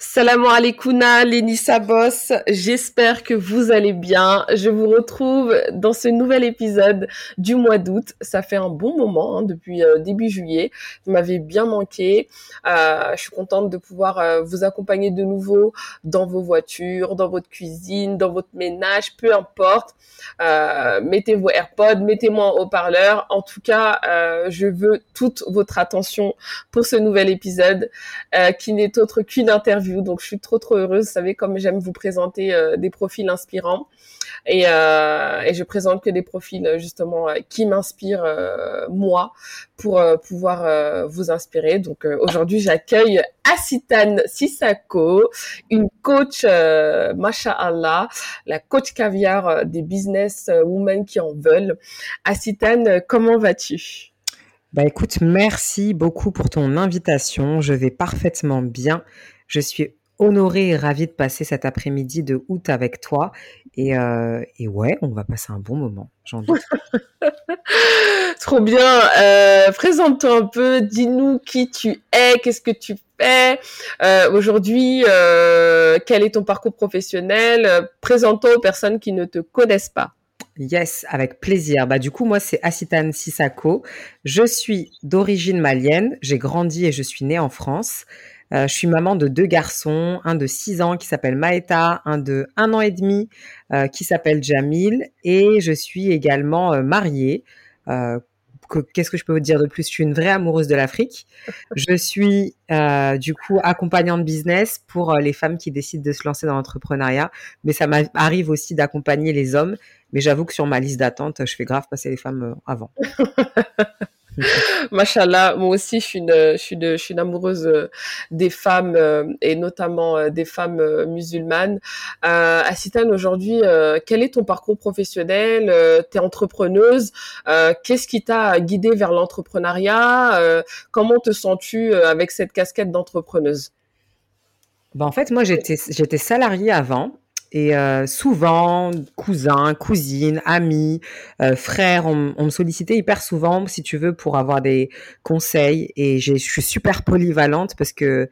Salam alaikouna, Lénissa Boss. J'espère que vous allez bien. Je vous retrouve dans ce nouvel épisode du mois d'août. Ça fait un bon moment, hein, depuis euh, début juillet. Vous m'avez bien manqué. Euh, je suis contente de pouvoir euh, vous accompagner de nouveau dans vos voitures, dans votre cuisine, dans votre ménage, peu importe. mettez vos AirPods, mettez-moi en haut-parleur. En tout cas, je veux toute votre attention pour ce nouvel épisode qui n'est autre qu'une interview donc, je suis trop, trop heureuse. Vous savez, comme j'aime vous présenter euh, des profils inspirants. Et, euh, et, je présente que des profils, justement, euh, qui m'inspirent, moi, pour pouvoir vous inspirer. Donc, aujourd'hui, j'accueille Asitane Sissako, une coach, euh, Allah, la coach caviar des business women qui en veulent. Asitane, comment vas-tu? Bah écoute, merci beaucoup pour ton invitation. Je vais parfaitement bien. Je suis honorée et ravie de passer cet après-midi de août avec toi. Et, euh, et, ouais, on va passer un bon moment, j'en doute. Trop bien. Euh, présente-toi un peu, dis-nous qui tu es, qu'est-ce que tu fais euh, aujourd'hui, quel est ton parcours professionnel. Présente-toi aux personnes qui ne te connaissent pas. Yes, avec plaisir. Bah, du coup, moi, c'est Asitane Sissako. Je suis d'origine malienne. J'ai grandi et je suis née en France. Euh, je suis maman de deux garçons, un de 6 ans qui s'appelle Maeta, un de 1 an et demi euh, qui s'appelle Jamil, et je suis également euh, mariée. Qu'est-ce que je peux vous dire de plus? Je suis une vraie amoureuse de l'Afrique. Je suis du coup accompagnante business pour les femmes qui décident de se lancer dans l'entrepreneuriat, mais ça m'arrive aussi d'accompagner les hommes. Mais j'avoue que sur ma liste d'attente, je fais grave passer les femmes avant. Machallah, moi aussi, je suis une, je suis, je suis une amoureuse euh, des femmes euh, et notamment euh, des femmes musulmanes. Euh, aujourd'hui, quel est ton parcours professionnel Tu es entrepreneuse. Qu'est-ce qui t'a guidée vers l'entrepreneuriat Comment te sens-tu avec cette casquette d'entrepreneuse? Ben, En fait, moi, j'étais salariée avant. Et euh, souvent, cousins, cousines, amis, euh, frères, on, on, me sollicitait hyper souvent, si tu veux, pour avoir des conseils. Et je suis super polyvalente parce que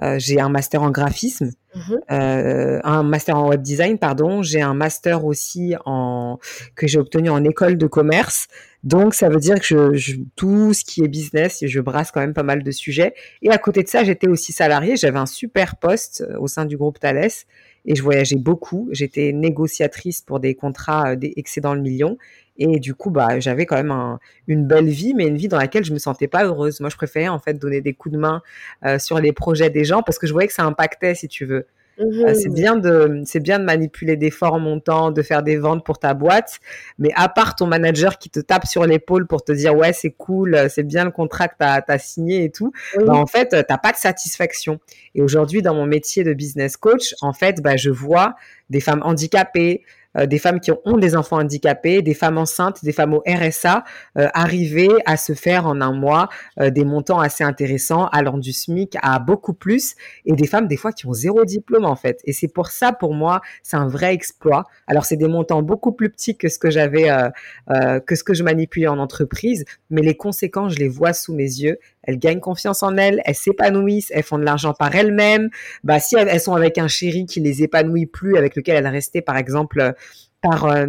euh, j'ai un master en graphisme, mmh euh, un master en web design, pardon. J'ai un master aussi en que j'ai obtenu en école de commerce. Donc ça veut dire que je, je, tout ce qui est business, je brasse quand même pas mal de sujets. Et à côté de ça, j'étais aussi salariée. J'avais un super poste au sein du groupe Thales et je voyageais beaucoup. J'étais négociatrice pour des contrats euh, excédant le million. Et du coup, bah, j'avais quand même une belle vie, mais une vie dans laquelle je me sentais pas heureuse. Moi, je préférais en fait donner des coups de main euh, sur les projets des gens parce que je voyais que ça impactait, si tu veux. Euh, c'est mmh. bien de c'est bien de manipuler des forts montants, de faire des ventes pour ta boîte, mais à part ton manager qui te tape sur l'épaule pour te dire ouais c'est cool, c'est bien le contrat que t'as as signé et tout, bah, en fait t'as pas de satisfaction. Et aujourd'hui dans mon métier de business coach, en fait bah je vois des femmes handicapées, euh, des femmes qui ont, des enfants handicapés, des femmes enceintes, des femmes au RSA, euh, arriver à se faire en un mois euh, des montants assez intéressants, allant du SMIC à beaucoup plus, et des femmes des fois qui ont zéro diplôme en fait. Et c'est pour ça, pour moi, c'est un vrai exploit. Alors c'est des montants beaucoup plus petits que ce que j'avais, que ce que je manipulais en entreprise, mais les conséquences, je les vois sous mes yeux elles gagnent confiance en elles, elles s'épanouissent, elles font de l'argent par elles-mêmes. Bah, si elles, sont avec un chéri qui les épanouit plus, avec lequel elles restaient, par exemple, euh, par euh,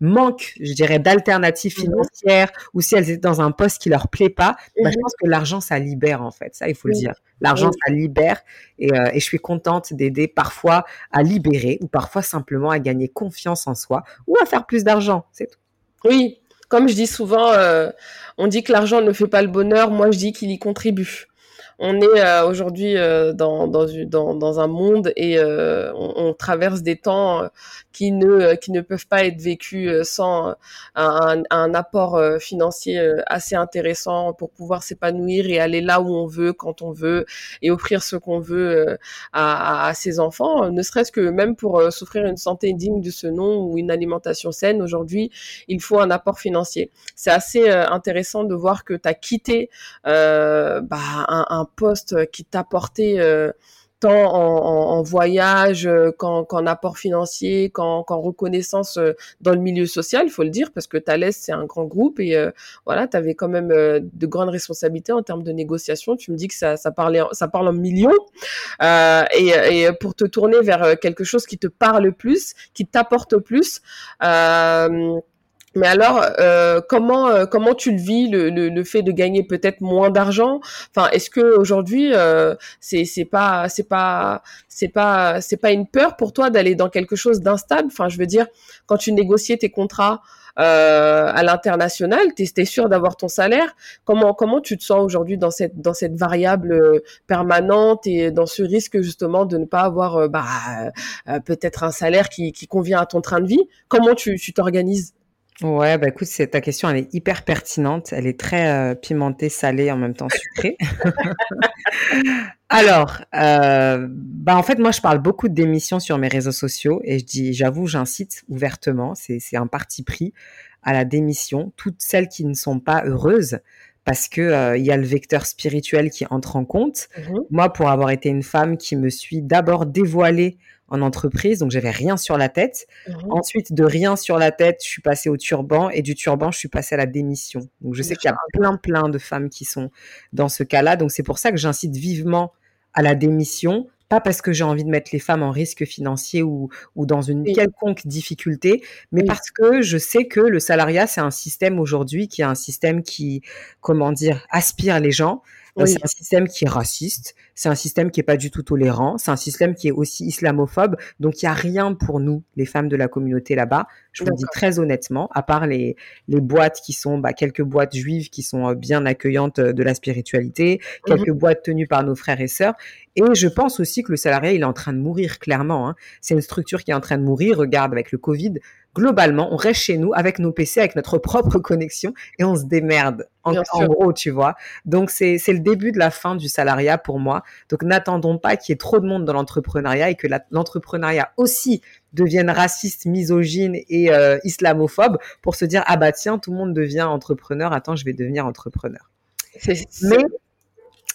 manque, je dirais, d'alternatives mhm. financières, ou si elles étaient dans un poste qui leur plaît pas, bah, je mhm. pense que l'argent, ça libère, en fait. Ça, il faut le dire. L'argent, ça libère. Et, euh, et je suis contente d'aider parfois à libérer, ou parfois simplement à gagner confiance en soi, ou à faire plus d'argent. C'est tout. Oui, comme je dis souvent, euh, on dit que l'argent ne fait pas le bonheur, moi je dis qu'il y contribue. On est euh, aujourd'hui euh, dans, un monde et on, traverse des temps qui ne, qui ne peuvent pas être vécus sans un, un apport financier assez intéressant pour pouvoir s'épanouir et aller là où on veut, quand on veut, et offrir ce qu'on veut à, à, ses enfants, ne serait-ce que même pour s'offrir une santé digne de ce nom ou une alimentation saine. Aujourd'hui, il faut un apport financier. C'est assez intéressant de voir que tu as quitté bah, un, un poste qui t'apportait euh, tant en, voyage euh, qu'en, apport financier, qu'en, reconnaissance euh, dans le milieu social, il faut le dire, parce que Thales, c'est un grand groupe et voilà, tu avais quand même de grandes responsabilités en termes de négociation. Tu me dis que ça, ça, parlait, ça parle en millions. Et, et, pour te tourner vers quelque chose qui te parle plus, qui t'apporte plus, mais alors, euh, comment euh, comment tu le vis le, le, fait de gagner peut-être moins d'argent? Enfin, est-ce que aujourd'hui euh, c'est c'est pas c'est pas c'est pas c'est pas une peur pour toi d'aller dans quelque chose d'instable? Enfin, je veux dire, quand tu négociais tes contrats euh, à l'international, tu es, sûr d'avoir ton salaire. Comment comment tu te sens aujourd'hui dans cette dans cette variable euh, permanente et dans ce risque justement de ne pas avoir euh, bah peut-être un salaire qui, qui convient à ton train de vie? Comment tu t'organises? Ouais, bah écoute, c'est ta question, elle est hyper pertinente. Elle est très euh, pimentée, salée, en même temps sucrée. Alors, euh, bah en fait, moi, je parle beaucoup de démissions sur mes réseaux sociaux et je dis, j'avoue, j'incite ouvertement, c'est un parti pris à la démission, toutes celles qui ne sont pas heureuses, parce que euh, il y a le vecteur spirituel qui entre en compte. Mmh moi, pour avoir été une femme qui me suis d'abord dévoilée en entreprise, donc j'avais rien sur la tête. Mmh Ensuite, de rien sur la tête, je suis passée au turban et du turban, je suis passée à la démission. Donc je sais qu'il y a plein, plein de femmes qui sont dans ce cas-là. Donc c'est pour ça que j'incite vivement à la démission, pas parce que j'ai envie de mettre les femmes en risque financier ou, ou dans une quelconque difficulté, mais parce que je sais que le salariat, c'est un système aujourd'hui qui est un système qui, comment dire, aspire les gens. C'est un système qui est raciste, c'est un système qui est pas du tout tolérant, c'est un système qui est aussi islamophobe. Donc il y a rien pour nous, les femmes de la communauté là-bas. Je vous le dis très honnêtement, à part les les boîtes qui sont bah, quelques boîtes juives qui sont euh, bien accueillantes euh, de la spiritualité, mmh quelques boîtes tenues par nos frères et sœurs. Et je pense aussi que le salarié il est en train de mourir clairement. Hein. C'est une structure qui est en train de mourir. Regarde avec le Covid, globalement, on reste chez nous avec nos PC, avec notre propre connexion et on se démerde. En, gros, tu vois. Donc, c'est le début de la fin du salariat pour moi. Donc, n'attendons pas qu'il y ait trop de monde dans l'entrepreneuriat et que l'entrepreneuriat aussi devienne raciste, misogyne et euh, islamophobe pour se dire, ah bah tiens, tout le monde devient entrepreneur, attends, je vais devenir entrepreneur. Mais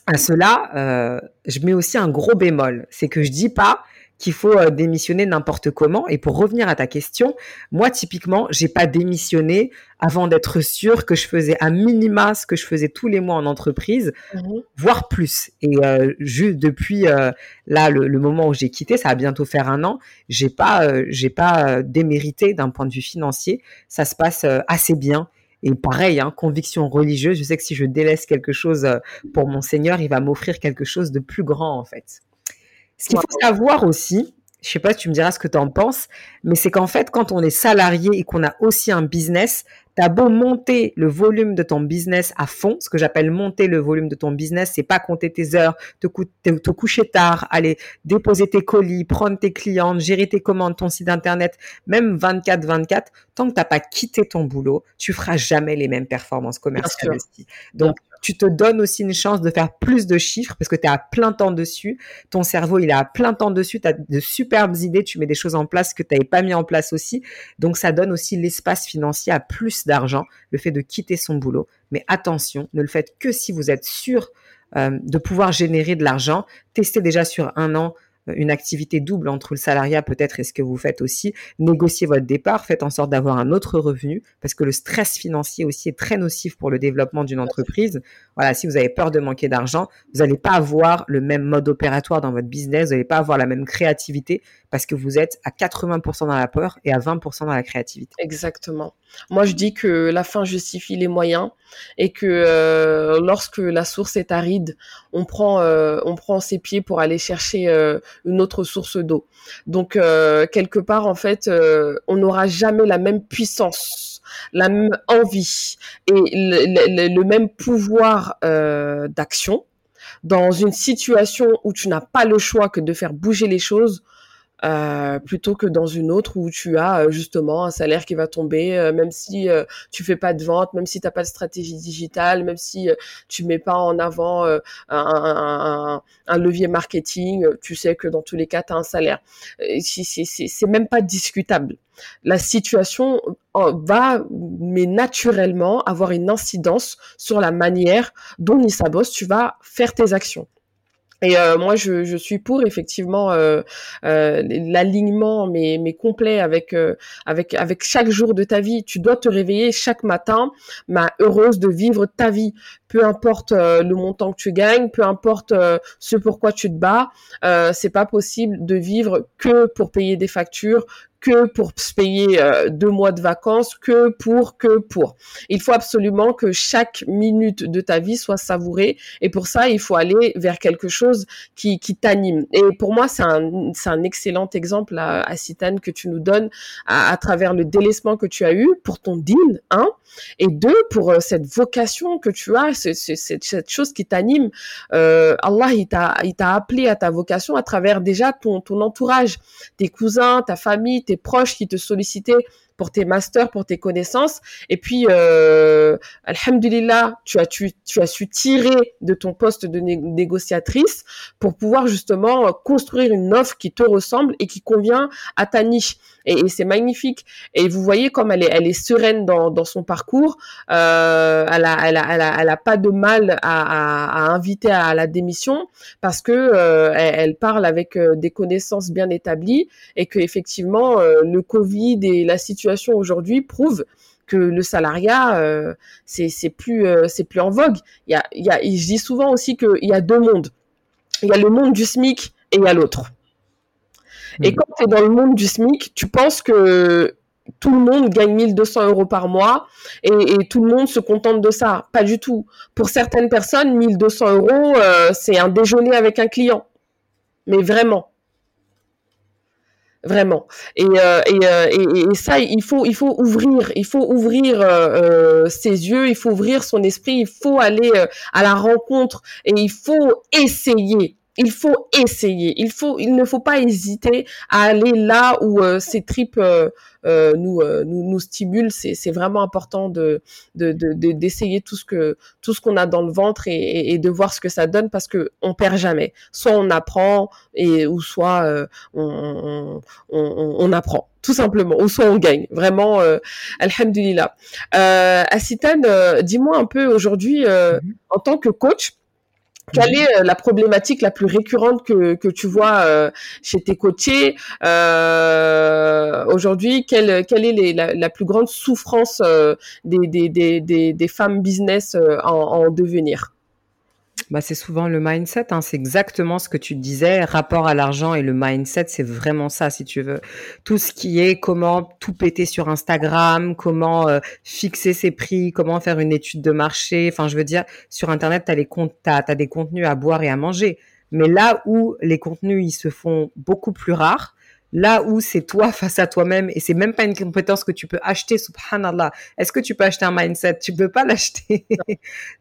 à cela, euh, je mets aussi un gros bémol. C'est que je dis pas qu'il faut euh, démissionner n'importe comment. Et pour revenir à ta question, moi typiquement, j'ai pas démissionné avant d'être sûr que je faisais à minima ce que je faisais tous les mois en entreprise, mmh voire plus. Et euh, juste depuis euh, là le, moment où j'ai quitté, ça va bientôt faire un an, j'ai pas j'ai pas démérité d'un point de vue financier. Ça se passe assez bien. Et pareil, hein, conviction religieuse, je sais que si je délaisse quelque chose pour mon Seigneur, il va m'offrir quelque chose de plus grand en fait. Ce qu'il faut savoir aussi, je sais pas si tu me diras ce que tu en penses, mais c'est qu'en fait, quand on est salarié et qu'on a aussi un business, tu as beau monter le volume de ton business à fond, ce que j'appelle monter le volume de ton business, c'est pas compter tes heures, te, te, coucher tard, aller déposer tes colis, prendre tes clients, gérer tes commandes, ton site internet, même 24-24, tant que t'as pas quitté ton boulot, tu feras jamais les mêmes performances commerciales aussi. Donc, tu te donnes aussi une chance de faire plus de chiffres parce que tu es à plein temps dessus. Ton cerveau, il est à plein temps dessus. Tu as de superbes idées. Tu mets des choses en place que tu n'avais pas mis en place aussi. Donc, ça donne aussi l'espace financier à plus d'argent, le fait de quitter son boulot. Mais attention, ne le faites que si vous êtes sûr euh, de pouvoir générer de l'argent. Testez déjà sur un an une activité double entre le salariat peut-être et ce que vous faites aussi, négociez votre départ, faites en sorte d'avoir un autre revenu parce que le stress financier aussi est très nocif pour le développement d'une entreprise. Voilà, si vous avez peur de manquer d'argent, vous n'allez pas avoir le même mode opératoire dans votre business, vous n'allez pas avoir la même créativité parce que vous êtes à 80% dans la peur et à 20% dans la créativité. Exactement. Moi, je dis que la fin justifie les moyens et que euh, lorsque la source est aride, on prend, euh, on prend ses pieds pour aller chercher euh, une autre source d'eau. Donc, quelque part, en fait, on n'aura jamais la même puissance, la même envie et le, même pouvoir d'action dans une situation où tu n'as pas le choix que de faire bouger les choses euh, plutôt que dans une autre où tu as euh, justement un salaire qui va tomber, euh, même si tu fais pas de vente, même si tu n'as pas de stratégie digitale, même si tu mets pas en avant un, un, un, levier marketing, tu sais que dans tous les cas, tu as un salaire. C'est même pas discutable. La situation va, mais naturellement, avoir une incidence sur la manière dont Nissa Boss, tu vas faire tes actions. Et euh, moi, je, suis pour effectivement euh, euh, l'alignement, mais, mais complet avec avec avec chaque jour de ta vie. Tu dois te réveiller chaque matin, ma heureuse de vivre ta vie. Peu importe le montant que tu gagnes, peu importe ce pourquoi tu te bats, c'est pas possible de vivre que pour payer des factures, que pour se payer euh, deux mois de vacances, que pour, que pour. Il faut absolument que chaque minute de ta vie soit savourée et pour ça, il faut aller vers quelque chose qui, qui t'anime. Et pour moi, c'est un, c'est un excellent exemple à, à que tu nous donnes à, à, travers le délaissement que tu as eu pour ton din, hein, et deux, pour euh, cette vocation que tu as, c'est, c'est, cette chose qui t'anime. Euh, Allah, il t'a, il t'a appelé à ta vocation à travers déjà ton, ton entourage, tes cousins, ta famille, tes proches qui te sollicitaient pour tes masters, pour tes connaissances. Et puis, euh, alhamdulillah, tu as, tu, as su tirer de ton poste de négociatrice pour pouvoir justement construire une offre qui te ressemble et qui convient à ta niche. Et, c'est magnifique. Et vous voyez comme elle est, sereine dans, son parcours. Euh, elle, a, elle, a, elle, a, pas de mal à, inviter à la démission parce que euh, elle, parle avec euh, des connaissances bien établies et que effectivement euh, le Covid et la situation situation aujourd'hui prouve que le salariat euh, c'est plus euh, c'est plus en vogue. Il y a il y a je dis souvent aussi qu'il y a deux mondes. Il y a le monde du SMIC et il y a l'autre. Et mmh. quand tu es dans le monde du SMIC, tu penses que tout le monde gagne 1200 euros par mois et, et, tout le monde se contente de ça. Pas du tout. Pour certaines personnes, 1200 euros, euh, c'est un déjeuner avec un client. Mais vraiment vraiment. Et, euh, euh, et, et, et, ça, il faut, il faut ouvrir, il faut ouvrir euh, ses yeux, il faut ouvrir son esprit, il faut aller à la rencontre et il faut essayer il faut essayer. Il faut, il ne faut pas hésiter à aller là où euh, ces tripes euh, euh, nous, nous, nous stimulent. C'est, c'est vraiment important de, de, de, d'essayer tout ce que tout ce qu'on a dans le ventre et, et, de voir ce que ça donne parce que on perd jamais. Soit on apprend et ou soit on, on, on, apprend tout simplement, ou soit on gagne. Vraiment, euh, alhamdulillah. Euh, dis-moi un peu aujourd'hui mm-hmm. en tant que coach quelle mhm. est euh, la problématique la plus récurrente que, que tu vois euh, chez tes coachés euh, aujourd'hui? Quelle, quelle est les, la, la, plus grande souffrance euh, des, des, des, des, femmes business euh, en, en devenir? Bah, c'est souvent le mindset, hein. c'est exactement ce que tu disais, rapport à l'argent et le mindset, c'est vraiment ça si tu veux. Tout ce qui est comment tout péter sur Instagram, comment euh, fixer ses prix, comment faire une étude de marché, enfin je veux dire, sur Internet, tu les comptes, as, as des contenus à boire et à manger. Mais là où les contenus, ils se font beaucoup plus rares, Là où c'est toi face à toi-même et c'est même pas une compétence que tu peux acheter, subhanallah. Est-ce que tu peux acheter un mindset? Tu peux pas l'acheter.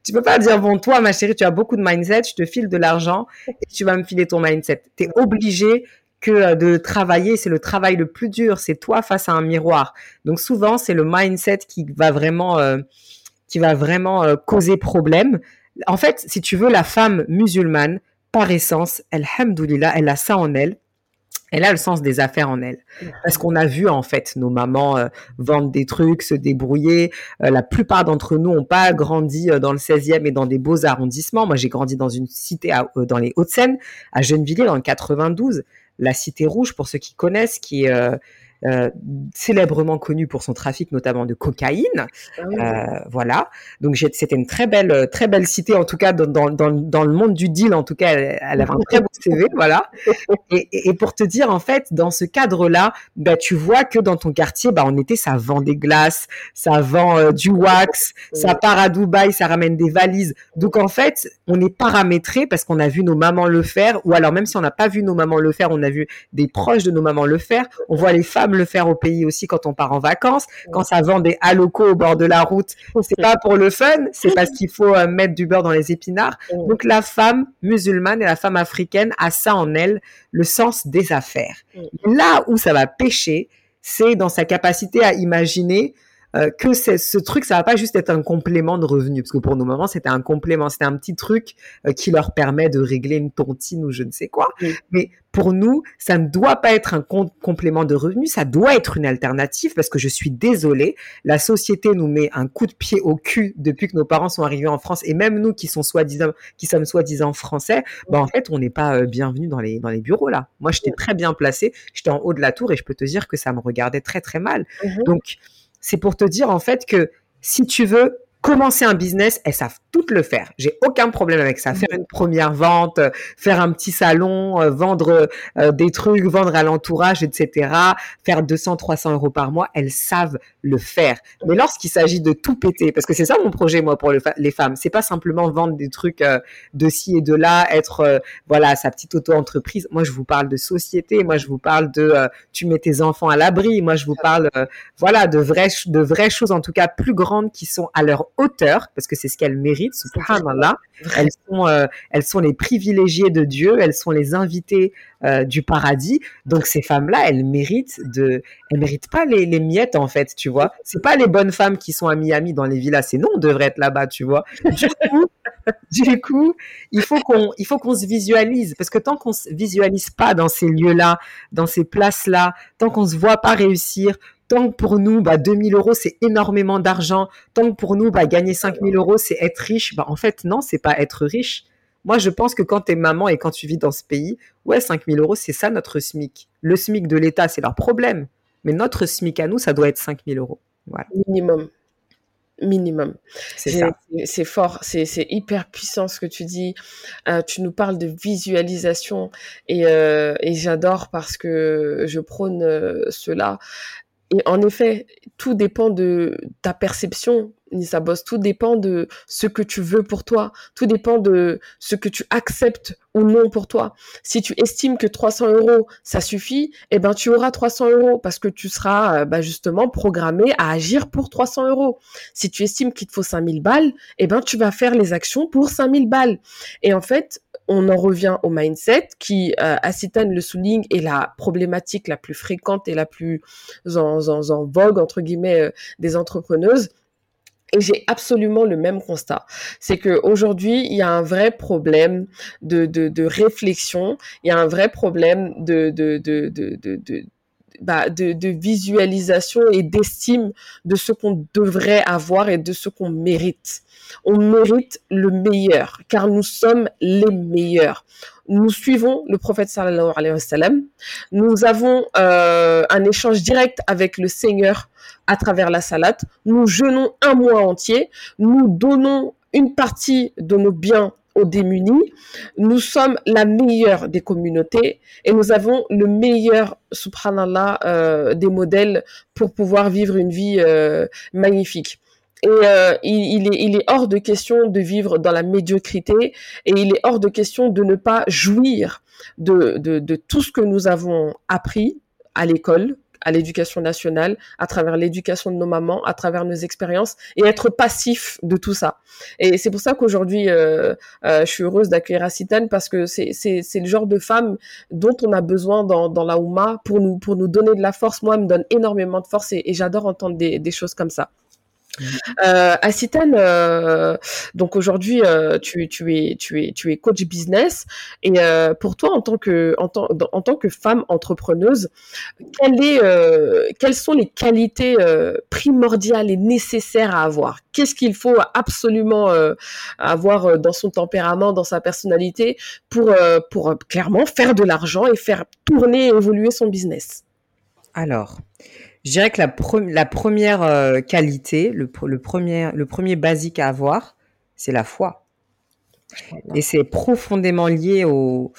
tu peux pas dire, bon, toi, ma chérie, tu as beaucoup de mindset, je te file de l'argent et tu vas me filer ton mindset. Tu es obligé que euh, de travailler, c'est le travail le plus dur, c'est toi face à un miroir. Donc souvent, c'est le mindset qui va vraiment, euh, qui va vraiment euh, causer problème. En fait, si tu veux, la femme musulmane, par essence, elle, elle a ça en elle elle a le sens des affaires en elle. Parce qu'on a vu, en fait, nos mamans euh, vendre des trucs, se débrouiller. Euh, la plupart d'entre nous n'ont pas grandi euh, dans le 16e et dans des beaux arrondissements. Moi, j'ai grandi dans une cité dans les Hauts-de-Seine, à Gennevilliers, dans le 92. La Cité Rouge, pour ceux qui connaissent, qui est euh, célèbrement connu pour son trafic notamment de cocaïne. Ah euh, voilà. Donc c'était une très belle, très belle cité en tout cas dans, dans, dans, dans le monde du deal. En tout cas, elle, elle avait un très beau CV, voilà. Et, et, pour te dire en fait, dans ce cadre-là, bah tu vois que dans ton quartier, bah on était, ça vend des glaces, ça vend euh, du wax, ça part à Dubaï, ça ramène des valises. Donc en fait, on est paramétré parce qu'on a vu nos mamans le faire, ou alors même si on n'a pas vu nos mamans le faire, on a vu des proches de nos mamans le faire. On voit les femmes le faire au pays aussi quand on part en vacances. Quand ça vend des halocos au bord de la route, c'est pas pour le fun, c'est parce qu'il faut euh, mettre du beurre dans les épinards. Donc la femme musulmane et la femme africaine a ça en elle, le sens des affaires. Là où ça va pêcher, c'est dans sa capacité à imaginer euh, que ce truc, ça va pas juste être un complément de revenu, parce que pour nos mamans, c'était un complément, c'était un petit truc euh, qui leur permet de régler une tontine ou je ne sais quoi. Mais pour nous, ça ne doit pas être un complément de revenu, ça doit être une alternative, parce que je suis désolée, la société nous met un coup de pied au cul depuis que nos parents sont arrivés en France, et même nous qui sont soi-disant, qui sommes soi-disant français, bah en fait, on n'est pas euh, bienvenus dans les dans les bureaux là. Moi, j'étais très bien placée, j'étais en haut de la tour, et je peux te dire que ça me regardait très très mal. Mmh Donc c'est pour te dire en fait que si tu veux commencer un business, elles savent toutes le faire. J'ai aucun problème avec ça. Faire une première vente, euh, faire un petit salon, euh, vendre euh, des trucs, vendre à l'entourage, etc. Faire 200, 300 euros par mois, elles savent le faire. Mais lorsqu'il s'agit de tout péter, parce que c'est ça mon projet moi pour les femmes, c'est pas simplement vendre des trucs de ci et de là, être voilà sa petite auto-entreprise. Moi je vous parle de société, moi je vous parle de tu mets tes enfants à l'abri, moi je vous parle voilà de vraies de vraies choses en tout cas plus grandes qui sont à leur hauteur, parce que c'est ce qu'elles méritent, subhanallah. Elles sont, euh, elles sont les privilégiées de Dieu, elles sont les invitées euh, du paradis. Donc ces femmes-là, elles méritent de, elles méritent pas les, les miettes en fait, tu vois. C'est pas les bonnes femmes qui sont à Miami dans les villas, c'est non, on devrait être là-bas, tu vois. Du coup, du coup, il faut qu'on, il faut qu'on se visualise, parce que tant qu'on se visualise pas dans ces lieux-là, dans ces places-là, tant qu'on se voit pas réussir, tant que pour nous, bah, 2000 euros, c'est énormément d'argent. Tant que pour nous, bah, gagner 5000 euros, c'est être riche. Bah, en fait, non, c'est pas être riche. Moi, je pense que quand tu es maman et quand tu vis dans ce pays, ouais, 5000 euros, c'est ça notre SMIC. Le SMIC de l'État, c'est leur problème. Mais notre SMIC à nous, ça doit être 5000 euros. Voilà. Minimum. Minimum. C'est fort, c'est hyper puissant ce que tu dis. Euh, tu nous parles de visualisation et, euh, et j'adore parce que je prône euh, cela. Et en effet, tout dépend de ta perception, Nissa Boss. Tout dépend de ce que tu veux pour toi. Tout dépend de ce que tu acceptes ou non pour toi. Si tu estimes que 300 euros, ça suffit, eh ben, tu auras 300 euros parce que tu seras euh, bah, justement programmé à agir pour 300 euros. Si tu estimes qu'il te faut 5000 balles, eh ben, tu vas faire les actions pour 5000 balles. Et en fait, on en revient au mindset qui, euh, le souligne, est la problématique la plus fréquente et la plus en, vogue, entre guillemets, euh, des entrepreneuses. Et j'ai absolument le même constat. C'est que aujourd'hui, il y a un vrai problème de, réflexion, il y a un vrai problème bah, de, visualisation et d'estime de ce qu'on devrait avoir et de ce qu'on mérite. On mérite le meilleur, car nous sommes les meilleurs. Nous suivons le prophète sallallahu alayhi wa sallam. Nous avons euh, un échange direct avec le Seigneur à travers la salade. Nous jeûnons un mois entier. Nous donnons une partie de nos biens aux démunis. Nous sommes la meilleure des communautés et nous avons le meilleur, subhanallah, euh, des modèles pour pouvoir vivre une vie euh, magnifique. Et euh, il, est, il est hors de question de vivre dans la médiocrité et il est hors de question de ne pas jouir de, de, de tout ce que nous avons appris à l'école, à l'éducation nationale, à travers l'éducation de nos mamans, à travers nos expériences, et être passif de tout ça. Et c'est pour ça qu'aujourd'hui, euh, euh, je suis heureuse d'accueillir Acitane parce que c'est le genre de femme dont on a besoin dans, dans la Ouma pour nous, pour nous donner de la force. Moi, elle me donne énormément de force et, et j'adore entendre des, des choses comme ça. Euh, euh, donc aujourd'hui, euh, tu, es, coach business. Et pour toi, en tant que, femme entrepreneuse, quelle est, quelles sont les qualités primordiales et nécessaires à avoir? Qu'est-ce qu'il faut absolument avoir dans son tempérament, dans sa personnalité pour, pour clairement faire de l'argent et faire tourner et évoluer son business? Alors, je dirais que la, la première euh, qualité, le, le, premier, le premier basique à avoir, c'est la foi. Et c'est profondément lié au,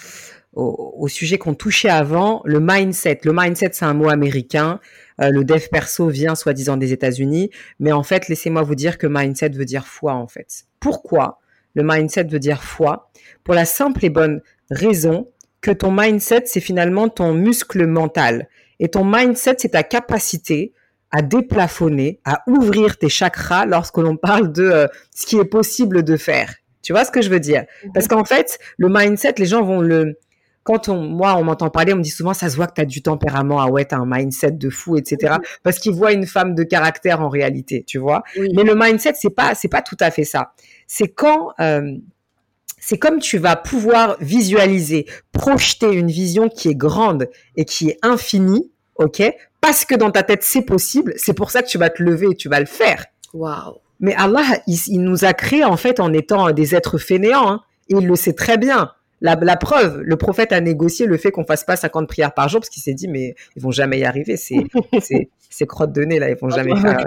au, au sujet qu'on touchait avant, le mindset. Le mindset, c'est un mot américain. Euh, le dev perso vient soi-disant des États-Unis, mais en fait, laissez-moi vous dire que mindset veut dire foi en fait. Pourquoi le mindset veut dire foi? Pour la simple et bonne raison que ton mindset, c'est finalement ton muscle mental. Et ton mindset, c'est ta capacité à déplafonner, à ouvrir tes chakras lorsque l'on parle de euh, ce qui est possible de faire. Tu vois ce que je veux dire? Parce qu'en fait, le mindset, les gens vont le quand on, moi, on m'entend parler, on me dit souvent, ça se voit que tu as du tempérament, ah ouais, tu as un mindset de fou, etc. Parce qu'ils voient une femme de caractère en réalité, tu vois? Mais le mindset, c'est pas, c'est pas tout à fait ça. C'est quand, euh, c'est comme tu vas pouvoir visualiser, projeter une vision qui est grande et qui est infinie, ok? Parce que dans ta tête, c'est possible. C'est pour ça que tu vas te lever et tu vas le faire. Waouh Mais Allah, il, nous a créés en fait en étant des êtres fainéants. Hein, et il le sait très bien. La, preuve, le prophète a négocié le fait qu'on fasse pas 50 prières par jour parce qu'il s'est dit mais ils vont jamais y arriver, c'est c'est crottes de nez là, ils vont jamais faire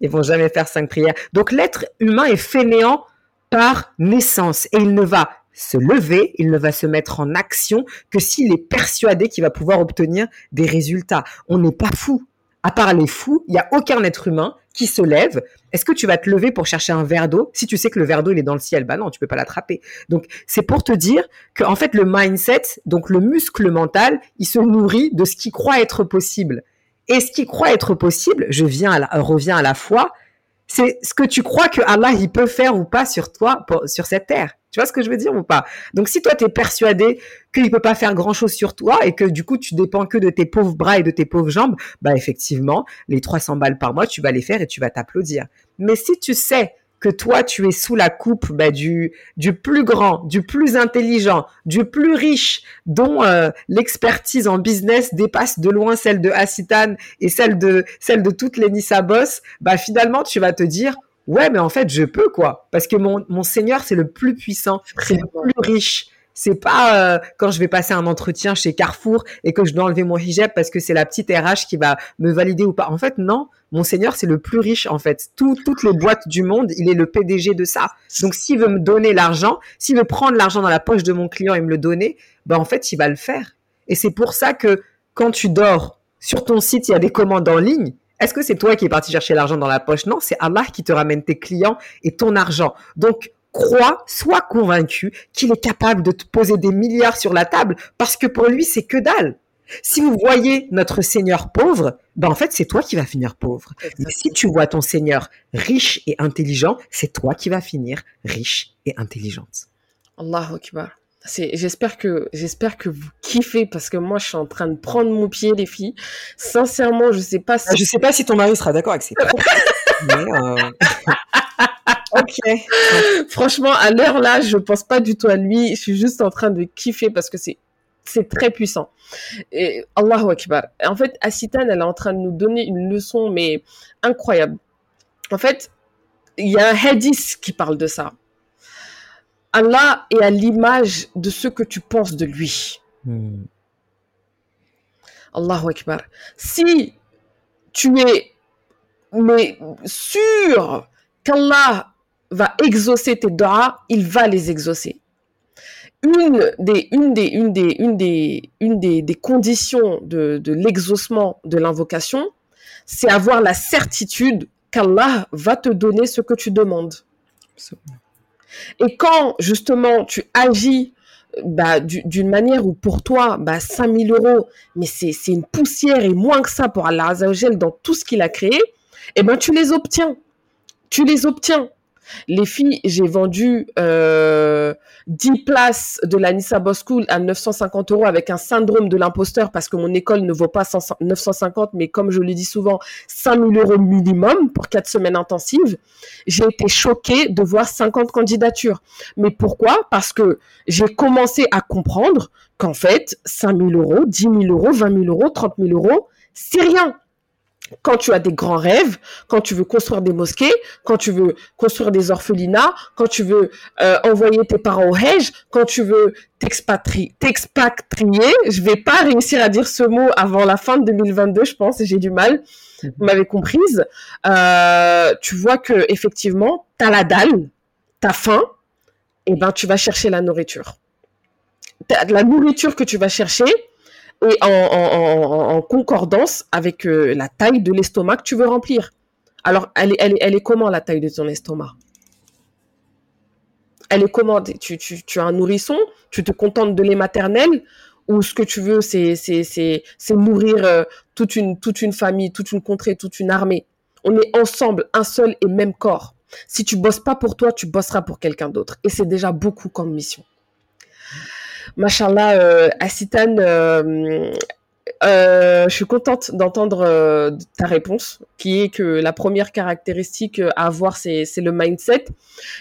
ils vont jamais faire cinq prières. Donc l'être humain est fainéant par naissance et il ne va se lever, il ne va se mettre en action que s'il est persuadé qu'il va pouvoir obtenir des résultats. On n'est pas fou. À part les fous, il n'y a aucun être humain qui se lève. Est-ce que tu vas te lever pour chercher un verre d'eau si tu sais que le verre d'eau il est dans le ciel? Bah non, tu peux pas l'attraper. Donc c'est pour te dire que en fait le mindset, donc le muscle mental, il se nourrit de ce qui croit être possible. Et ce qui croit être possible, je viens à reviens à la foi, c'est ce que tu crois que Allah il peut faire ou pas sur toi, sur cette terre. Tu vois ce que je veux dire ou pas? Donc si toi tu es persuadé qu'il peut pas faire grand-chose sur toi et que du coup tu dépends que de tes pauvres bras et de tes pauvres jambes, bah effectivement, les 300 balles par mois, tu vas les faire et tu vas t'applaudir. Mais si tu sais que toi tu es sous la coupe bah, du du plus grand, du plus intelligent, du plus riche, dont euh, l'expertise en business dépasse de loin celle de Hassitan et celle de celle de toutes les Nissa Boss, bah finalement tu vas te dire ouais mais en fait je peux quoi. Parce que mon mon Seigneur c'est le plus puissant, c'est le plus riche. C'est pas euh, quand je vais passer un entretien chez Carrefour et que je dois enlever mon hijab parce que c'est la petite RH qui va me valider ou pas. En fait, non. Monseigneur, c'est le plus riche en fait. toutes les boîtes du monde, il est le PDG de ça. Donc s'il veut me donner l'argent, s'il veut prendre l'argent dans la poche de mon client et me le donner, ben en fait, il va le faire. Et c'est pour ça que quand tu dors sur ton site, il y a des commandes en ligne. Est-ce que c'est toi qui es parti chercher l'argent dans la poche? Non, c'est Allah qui te ramène tes clients et ton argent. Donc crois, sois convaincu qu'il est capable de te poser des milliards sur la table parce que pour lui, c'est que dalle. Si vous voyez notre Seigneur pauvre, ben en fait, c'est toi qui vas finir pauvre. Mais si tu vois ton Seigneur riche et intelligent, c'est toi qui vas finir riche et intelligente. Allahu Akbar. J'espère que j'espère que vous kiffez parce que moi je suis en train de prendre mon pied les filles. Sincèrement, je sais pas si je sais pas si ton mari sera d'accord avec ça. Euh, ok. Franchement, à l'heure là, je pense pas du tout à lui. Je suis juste en train de kiffer parce que c'est c'est très puissant. Et Allahu Akbar. En fait, Asitan, elle est en train de nous donner une leçon, mais incroyable. En fait, il y a un hadith qui parle de ça. Allah est à l'image de ce que tu penses de lui. Hmm. Allahu Akbar. Si tu es mais sûr qu'Allah va exaucer tes doigts, il va les exaucer une des, une des, une des, une des, une des, des conditions de, de l'exaucement de l'invocation, c'est avoir la certitude qu'Allah va te donner ce que tu demandes. Et quand justement tu agis bah, d'une manière où pour toi, bah, 5000 euros, mais c'est une poussière et moins que ça pour Allah Azzawajal dans tout ce qu'il a créé, eh ben tu les obtiens. Tu les obtiens. Les filles, j'ai vendu euh, 10 places de la Nissa Boss School à 950 euros avec un syndrome de l'imposteur parce que mon école ne vaut pas 950, mais comme je le dis souvent, 5000 euros minimum pour 4 semaines intensives. J'ai été choquée de voir 50 candidatures. Mais pourquoi? Parce que j'ai commencé à comprendre qu'en fait, 5000 euros, 10 000 euros, 20 000 euros, 30 000 euros, c'est rien quand tu as des grands rêves, quand tu veux construire des mosquées, quand tu veux construire des orphelinats, quand tu veux euh, envoyer tes parents au Hajj, quand tu veux t'expatrier, je vais pas réussir à dire ce mot avant la fin de 2022, je pense, j'ai du mal. Vous m'avez comprise. Euh, tu vois que effectivement, t'as la dalle, t'as faim, et ben tu vas chercher la nourriture. la nourriture que tu vas chercher, et en, concordance avec euh, la taille de l'estomac que tu veux remplir. Alors, elle est, comment la taille de ton estomac? Elle est comment? Tu, as un nourrisson? Tu te contentes de lait maternel Ou ce que tu veux, c'est nourrir euh, toute, une, toute une famille, toute une contrée, toute une armée? On est ensemble, un seul et même corps. Si tu bosses pas pour toi, tu bosseras pour quelqu'un d'autre. Et c'est déjà beaucoup comme mission. Machallah, euh, Asitan, euh, euh, je suis contente d'entendre ta réponse, qui est que la première caractéristique à avoir, c'est le mindset.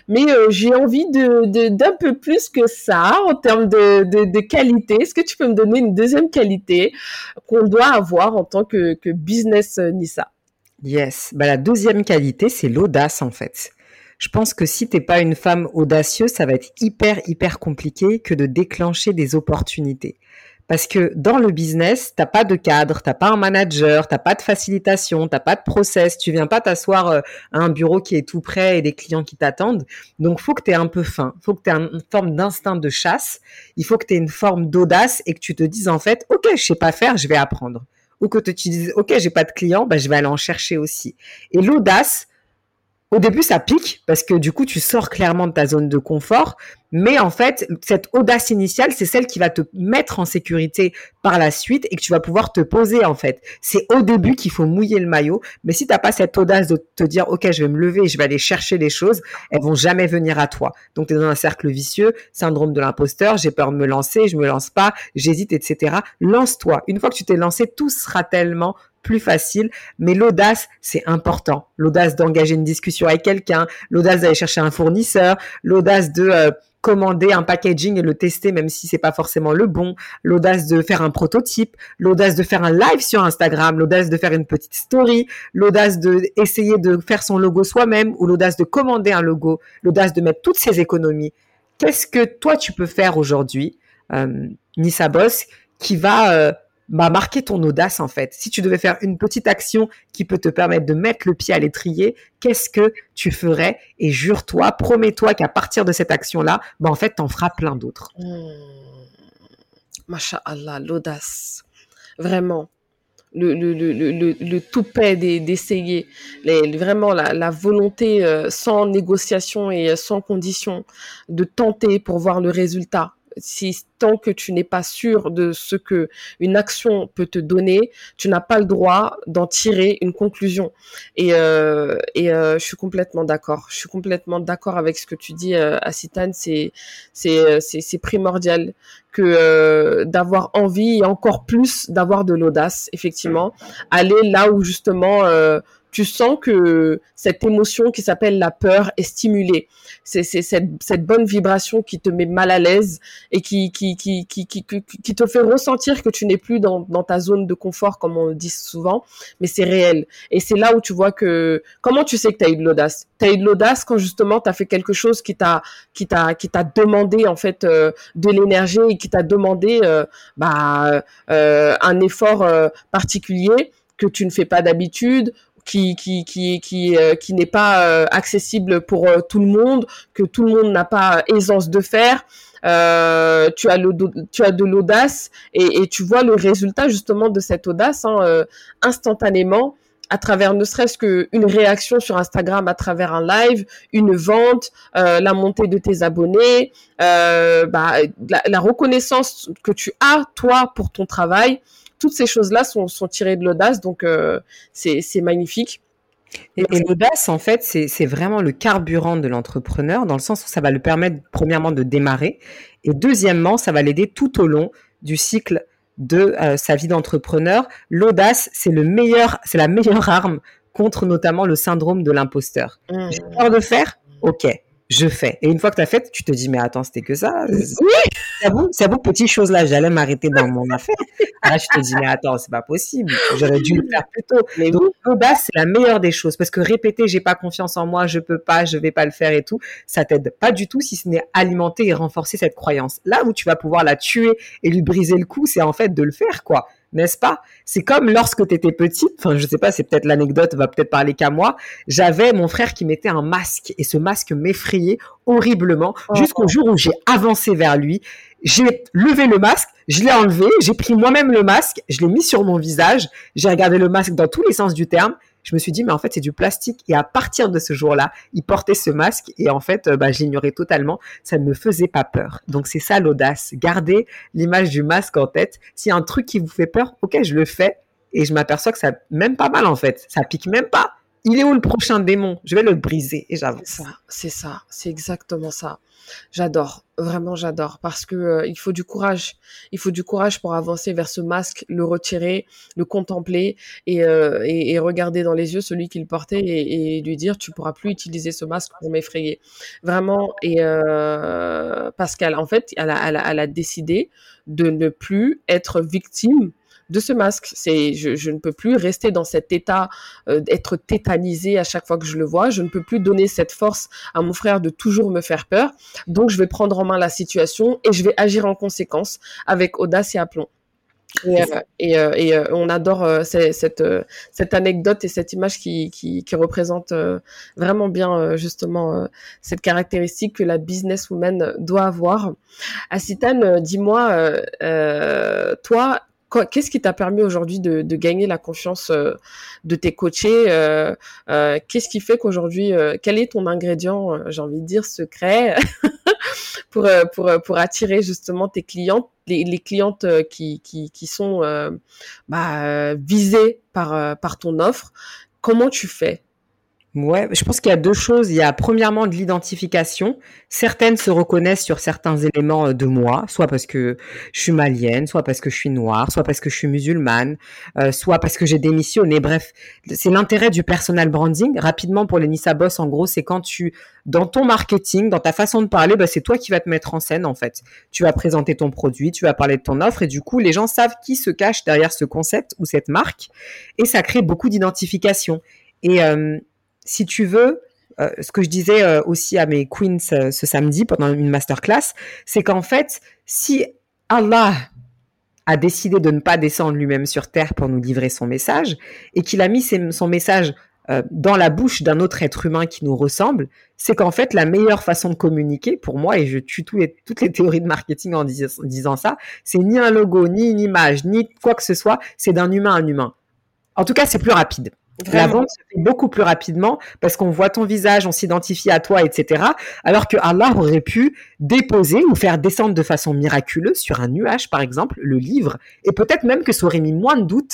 Mais j'ai envie de d'un peu plus que ça en termes de, de, de qualité. Est-ce que tu peux me donner une deuxième qualité qu'on doit avoir en tant que, que business Nissa? Yes. Bah, la deuxième qualité, c'est l'audace en fait. Je pense que si t'es pas une femme audacieuse, ça va être hyper, hyper compliqué que de déclencher des opportunités. Parce que dans le business, t'as pas de cadre, t'as pas un manager, t'as pas de facilitation, t'as pas de process, tu viens pas t'asseoir euh, à un bureau qui est tout prêt et des clients qui t'attendent. Donc, faut que tu un peu faim, faut que tu une forme d'instinct de chasse, il faut que tu une forme d'audace et que tu te dises en fait, OK, je sais pas faire, je vais apprendre. Ou que tu te dises, OK, j'ai pas de clients, bah, je vais aller en chercher aussi. Et l'audace, au début, ça pique parce que du coup, tu sors clairement de ta zone de confort. Mais en fait, cette audace initiale, c'est celle qui va te mettre en sécurité par la suite et que tu vas pouvoir te poser en fait. C'est au début qu'il faut mouiller le maillot. Mais si t'as pas cette audace de te dire, ok, je vais me lever, je vais aller chercher les choses, elles vont jamais venir à toi. Donc tu es dans un cercle vicieux, syndrome de l'imposteur. J'ai peur de me lancer, je me lance pas, j'hésite, etc. Lance-toi. Une fois que tu t'es lancé, tout sera tellement plus facile. Mais l'audace, c'est important. L'audace d'engager une discussion avec quelqu'un, l'audace d'aller chercher un fournisseur, l'audace de euh, commander un packaging et le tester même si c'est pas forcément le bon, l'audace de faire un prototype, l'audace de faire un live sur Instagram, l'audace de faire une petite story, l'audace de essayer de faire son logo soi-même ou l'audace de commander un logo, l'audace de mettre toutes ces économies. Qu'est-ce que toi tu peux faire aujourd'hui, euh, Nissa Boss, qui va euh, bah, marquer ton audace en fait. Si tu devais faire une petite action qui peut te permettre de mettre le pied à l'étrier, qu'est-ce que tu ferais? Et jure-toi, promets-toi qu'à partir de cette action-là, bah, en fait, t'en feras plein d'autres. Mmh. Allah, l'audace. Vraiment. Le, le, le, le, toupet d'essayer, vraiment la, volonté euh, sans négociation et sans condition de tenter pour voir le résultat si tant que tu n'es pas sûr de ce que une action peut te donner, tu n'as pas le droit d'en tirer une conclusion. Et, euh, et euh, je suis complètement d'accord. Je suis complètement d'accord avec ce que tu dis, euh, Asitan. C'est c'est c'est primordial que euh, d'avoir envie et encore plus d'avoir de l'audace, effectivement, aller là où justement euh, tu sens que cette émotion qui s'appelle la peur est stimulée. C'est cette, cette bonne vibration qui te met mal à l'aise et qui, qui, qui, qui, qui, te fait ressentir que tu n'es plus dans, dans ta zone de confort, comme on le dit souvent, mais c'est réel. Et c'est là où tu vois que, comment tu sais que tu as eu de l'audace? Tu as eu de l'audace quand justement tu as fait quelque chose qui t'a demandé en fait euh, de l'énergie et qui t'a demandé euh, bah, euh, un effort particulier que tu ne fais pas d'habitude qui qui qui qui, euh, qui n'est pas euh, accessible pour euh, tout le monde, que tout le monde n'a pas aisance de faire. Euh, tu as le tu as de l'audace et, et, tu vois le résultat justement de cette audace hein, instantanément à travers ne serait-ce qu'une réaction sur Instagram à travers un live, une vente, euh, la montée de tes abonnés, euh, bah, la, la, reconnaissance que tu as toi pour ton travail toutes ces choses-là sont, sont, tirées de l'audace, donc euh, c'est magnifique. Et, l'audace, en fait, c'est vraiment le carburant de l'entrepreneur, dans le sens où ça va le permettre, premièrement, de démarrer, et deuxièmement, ça va l'aider tout au long du cycle de euh, sa vie d'entrepreneur. L'audace, c'est le meilleur, c'est la meilleure arme contre notamment le syndrome de l'imposteur. Mmh. J'ai peur de faire, ok, je fais. Et une fois que tu as fait, tu te dis, mais attends, c'était que ça. Oui. C'est vous, c'est vous, petite chose là, j'allais m'arrêter dans mon affaire. Là, je te dis, mais attends, c'est pas possible. J'aurais dû le faire plus tôt. Mais Donc, l'audace, c'est la meilleure des choses. Parce que répéter, j'ai pas confiance en moi, je peux pas, je vais pas le faire et tout, ça t'aide pas du tout si ce n'est alimenter et renforcer cette croyance. Là où tu vas pouvoir la tuer et lui briser le cou, c'est en fait de le faire, quoi n'est-ce pas? C'est comme lorsque tu étais petite, enfin je sais pas, c'est peut-être l'anecdote, va peut-être parler qu'à moi, j'avais mon frère qui mettait un masque et ce masque m'effrayait horriblement oh. jusqu'au jour où j'ai avancé vers lui, j'ai levé le masque, je l'ai enlevé, j'ai pris moi-même le masque, je l'ai mis sur mon visage, j'ai regardé le masque dans tous les sens du terme je me suis dit, mais en fait, c'est du plastique. Et à partir de ce jour-là, il portait ce masque et en fait, euh, bah, je l'ignorais totalement. Ça ne me faisait pas peur. Donc, c'est ça l'audace. Gardez l'image du masque en tête. S'il y a un truc qui vous fait peur, ok, je le fais et je m'aperçois que ça même pas mal en fait. Ça pique même pas. Il est où le prochain démon? Je vais le briser et j'avance. C'est ça, c'est exactement ça. J'adore, vraiment j'adore, parce que euh, il faut du courage. Il faut du courage pour avancer vers ce masque, le retirer, le contempler et, euh, regarder dans les yeux celui qui le portait et, lui dire tu pourras plus utiliser ce masque pour m'effrayer. Vraiment. Et euh, qu'elle, en fait, elle a décidé de ne plus être victime de ce masque. C'est, je, ne peux plus rester dans cet état, euh, d'être tétanisé à chaque fois que je le vois. Je ne peux plus donner cette force à mon frère de toujours me faire peur. Donc, je vais prendre en main la situation et je vais agir en conséquence avec audace et aplomb. Et, euh, euh, on adore cette, cette anecdote et cette image qui, qui, représente vraiment bien justement cette caractéristique que la businesswoman doit avoir. Asitane, dis-moi, toi, Qu'est-ce qui t'a permis aujourd'hui de, gagner la confiance euh, de tes coachés euh, euh, Qu'est-ce qui fait qu'aujourd'hui, quel est ton ingrédient, j'ai envie de dire, secret pour, pour, pour attirer justement tes clientes, les, clientes qui, qui, qui sont bah, visées par, par ton offre? Comment tu fais? Ouais, je pense qu'il y a deux choses. Il y a premièrement de l'identification. Certaines se reconnaissent sur certains éléments euh, de moi, soit parce que je suis malienne, soit parce que je suis noire, soit parce que je suis musulmane, euh, soit parce que j'ai démissionné. Bref, c'est l'intérêt du personal branding. Rapidement pour les Nissa Boss, en gros, c'est quand tu, dans ton marketing, dans ta façon de parler, bah, c'est toi qui vas te mettre en scène en fait. Tu vas présenter ton produit, tu vas parler de ton offre et du coup, les gens savent qui se cache derrière ce concept ou cette marque et ça crée beaucoup d'identification. Et euh, si tu veux, euh, ce que je disais euh, aussi à mes queens euh, ce samedi pendant une masterclass, c'est qu'en fait, si Allah a décidé de ne pas descendre lui-même sur terre pour nous livrer son message et qu'il a mis son message dans la bouche d'un autre être humain qui nous ressemble, c'est qu'en fait la meilleure façon de communiquer pour moi et je tue toutes les théories de marketing en, disant ça, c'est ni un logo, ni une image, ni quoi que ce soit, c'est d'un humain à un humain. En tout cas, c'est plus rapide. La vente se fait beaucoup plus rapidement parce qu'on voit ton visage, on s'identifie à toi, etc. Alors que Allah aurait pu déposer ou faire descendre de façon miraculeuse sur un nuage, par exemple, le livre, et peut-être même que ça aurait mis moins de doute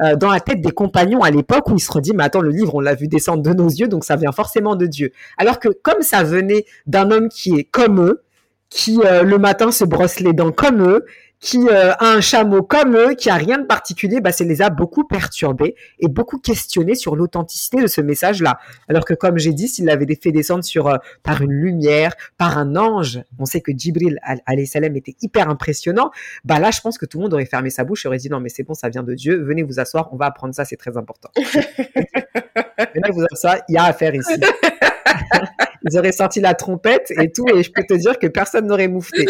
euh, dans la tête des compagnons à l'époque où ils se sont dit, mais attends, le livre, on l'a vu descendre de nos yeux, donc ça vient forcément de Dieu. Alors que comme ça venait d'un homme qui est comme eux, qui euh, le matin se brosse les dents comme eux, qui euh, a un chameau comme eux, qui a rien de particulier, bah, ça les a beaucoup perturbés et beaucoup questionnés sur l'authenticité de ce message-là. Alors que, comme j'ai dit, s'il l'avait fait descendre sur euh, par une lumière, par un ange, on sait que Jibril alayhi salam était hyper impressionnant. Bah là, je pense que tout le monde aurait fermé sa bouche et aurait dit non, mais c'est bon, ça vient de Dieu. Venez vous asseoir, on va apprendre ça, c'est très important. Venez vous asseoir, il y a à faire ici. ils auraient sorti la trompette et tout, et je peux te dire que personne n'aurait moufté.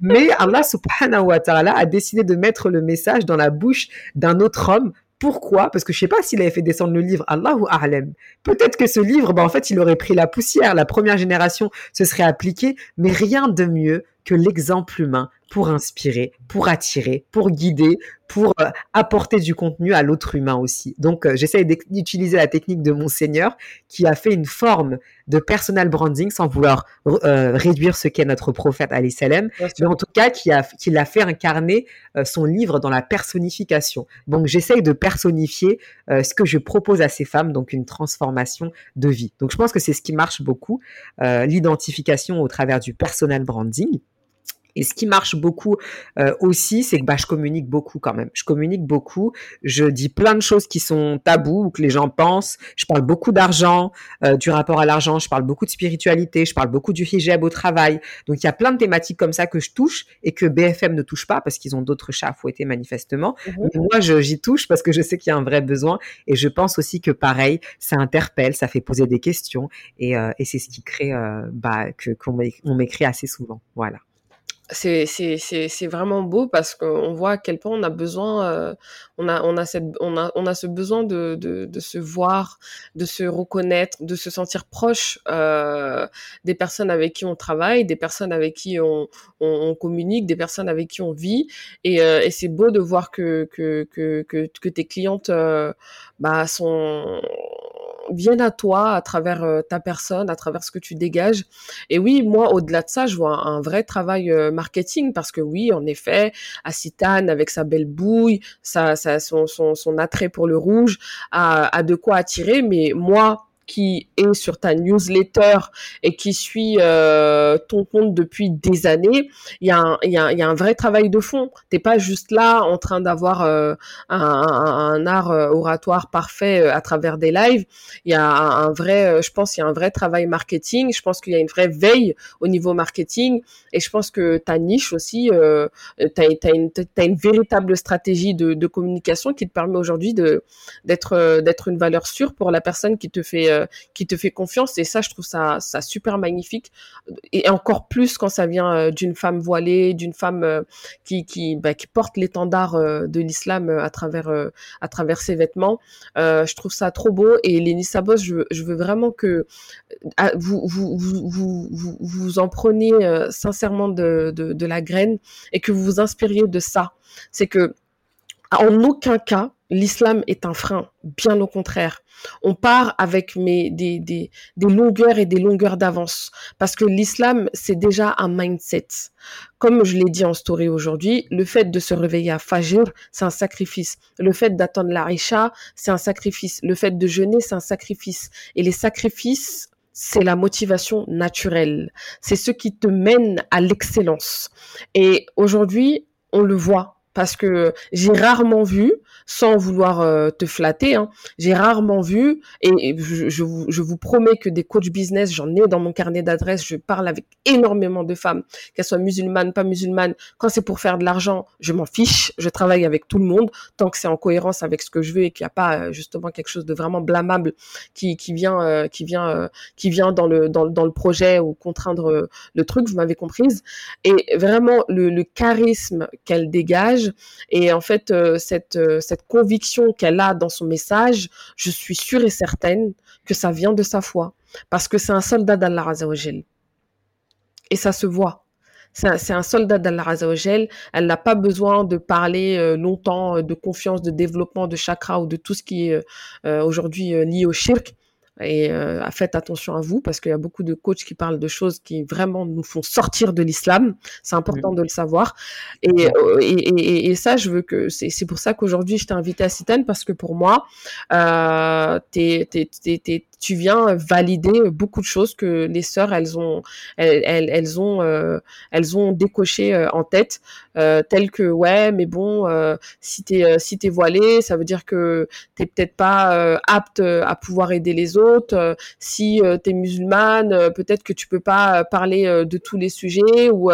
Mais Allah subhanahu wa ta'ala a décidé de mettre le message dans la bouche d'un autre homme pourquoi? Parce que je sais pas s'il avait fait descendre le livre, Allahu A'lam. Peut-être que ce livre, bah, en fait, il aurait pris la poussière, la première génération se serait appliquée, mais rien de mieux que l'exemple humain pour inspirer, pour attirer, pour guider, pour euh, apporter du contenu à l'autre humain aussi. Donc, euh, j'essaye d'utiliser la technique de mon Seigneur qui a fait une forme de personal branding sans vouloir euh, réduire ce qu'est notre prophète Ali Salem, mais en tout cas qui a, qui l'a fait incarner son livre dans la personnification. Donc, j'essaye de personnifier ce que je propose à ces femmes, donc une transformation de vie. Donc, je pense que c'est ce qui marche beaucoup, l'identification au travers du personal branding. Et ce qui marche beaucoup euh, aussi, c'est que bah, je communique beaucoup quand même. Je communique beaucoup. Je dis plein de choses qui sont tabous ou que les gens pensent. Je parle beaucoup d'argent, euh, du rapport à l'argent. Je parle beaucoup de spiritualité. Je parle beaucoup du hijab au travail. Donc il y a plein de thématiques comme ça que je touche et que BFM ne touche pas parce qu'ils ont d'autres chats à fouetter manifestement. Mmh Mais moi, j'y touche parce que je sais qu'il y a un vrai besoin et je pense aussi que pareil, ça interpelle, ça fait poser des questions et, euh, et c'est ce qui crée bah, que qu'on m'écrit assez souvent. Voilà c'est c'est c'est c'est vraiment beau parce qu'on voit à quel point on a besoin euh, on a on a cette on a on a ce besoin de de de se voir de se reconnaître de se sentir proche euh, des personnes avec qui on travaille des personnes avec qui on on, communique des personnes avec qui on vit. Et euh, et c'est beau de voir que que que que, que tes clientes euh, bah sont viennent à toi à travers euh, ta personne, à travers ce que tu dégages. Et oui, moi, au-delà de ça, je vois un, vrai travail euh, marketing parce que oui, en effet, Acitane avec sa belle bouille, sa, sa, son, son, son attrait pour le rouge, a, a de quoi attirer. Mais moi, qui est sur ta newsletter et qui suit euh, ton compte depuis des années, il y, a un, vrai travail de fond. T'es pas juste là en train d'avoir euh, un, art euh, oratoire parfait à travers des lives. Il y a un, vrai, je pense, il y a un vrai travail marketing. Je pense qu'il y a une vraie veille au niveau marketing et je pense que ta niche aussi, euh, tu as, une, véritable stratégie de, communication qui te permet aujourd'hui d'être une valeur sûre pour la personne qui te fait euh, qui te fait confiance. Et ça, je trouve ça, super magnifique. Et encore plus quand ça vient euh, d'une femme voilée, d'une femme euh, qui, qui, bah, qui porte l'étendard de l'islam à travers, ses vêtements. je trouve ça trop beau. Et Léni Sabos, je, veux vraiment que vous, vous, vous, en preniez sincèrement de la graine et que vous vous inspiriez de ça. C'est que en aucun cas, l'islam est un frein, bien au contraire. On part avec des, des, des longueurs et des longueurs d'avance, parce que l'islam, c'est déjà un mindset. Comme je l'ai dit en story aujourd'hui, le fait de se réveiller à Fajr, c'est un sacrifice. Le fait d'attendre la Risha, c'est un sacrifice. Le fait de jeûner, c'est un sacrifice. Et les sacrifices, c'est la motivation naturelle. C'est ce qui te mène à l'excellence. Et aujourd'hui, on le voit parce que j'ai rarement vu sans vouloir euh, te flatter. Hein. J'ai rarement vu, et je, vous, promets que des coachs business, j'en ai dans mon carnet d'adresses, je parle avec énormément de femmes, qu'elles soient musulmanes, pas musulmanes. Quand c'est pour faire de l'argent, je m'en fiche, je travaille avec tout le monde, tant que c'est en cohérence avec ce que je veux et qu'il n'y a pas euh, justement quelque chose de vraiment blâmable qui, vient, euh, qui vient, qui vient dans le, dans, dans, le projet ou contraindre le truc, vous m'avez comprise. Et vraiment, le, le charisme qu'elle dégage et en fait, cette, cette conviction qu'elle a dans son message, je suis sûre et certaine que ça vient de sa foi. Parce que c'est un soldat d'Allah Azzawajal. Et ça se voit. C'est un, soldat d'Allah Azzawajal. Elle n'a pas besoin de parler euh, longtemps euh, de confiance, de développement, de chakra ou de tout ce qui est euh, aujourd'hui lié au shirk. Et euh, faites attention à vous parce qu'il y a beaucoup de coachs qui parlent de choses qui vraiment nous font sortir de l'islam. C'est important de le savoir. Et, et, et, et, ça, je veux que c'est pour ça qu'aujourd'hui je t'ai invité à Citane parce que pour moi, euh, t'es, tu viens valider beaucoup de choses que les sœurs elles ont elles, elles, ont euh, elles ont décoché euh, en tête. Euh, telles que ouais mais bon euh, si t'es si t'es voilée ça veut dire que t'es peut-être pas apte à pouvoir aider les autres. Si t'es musulmane peut-être que tu peux pas parler de tous les sujets ou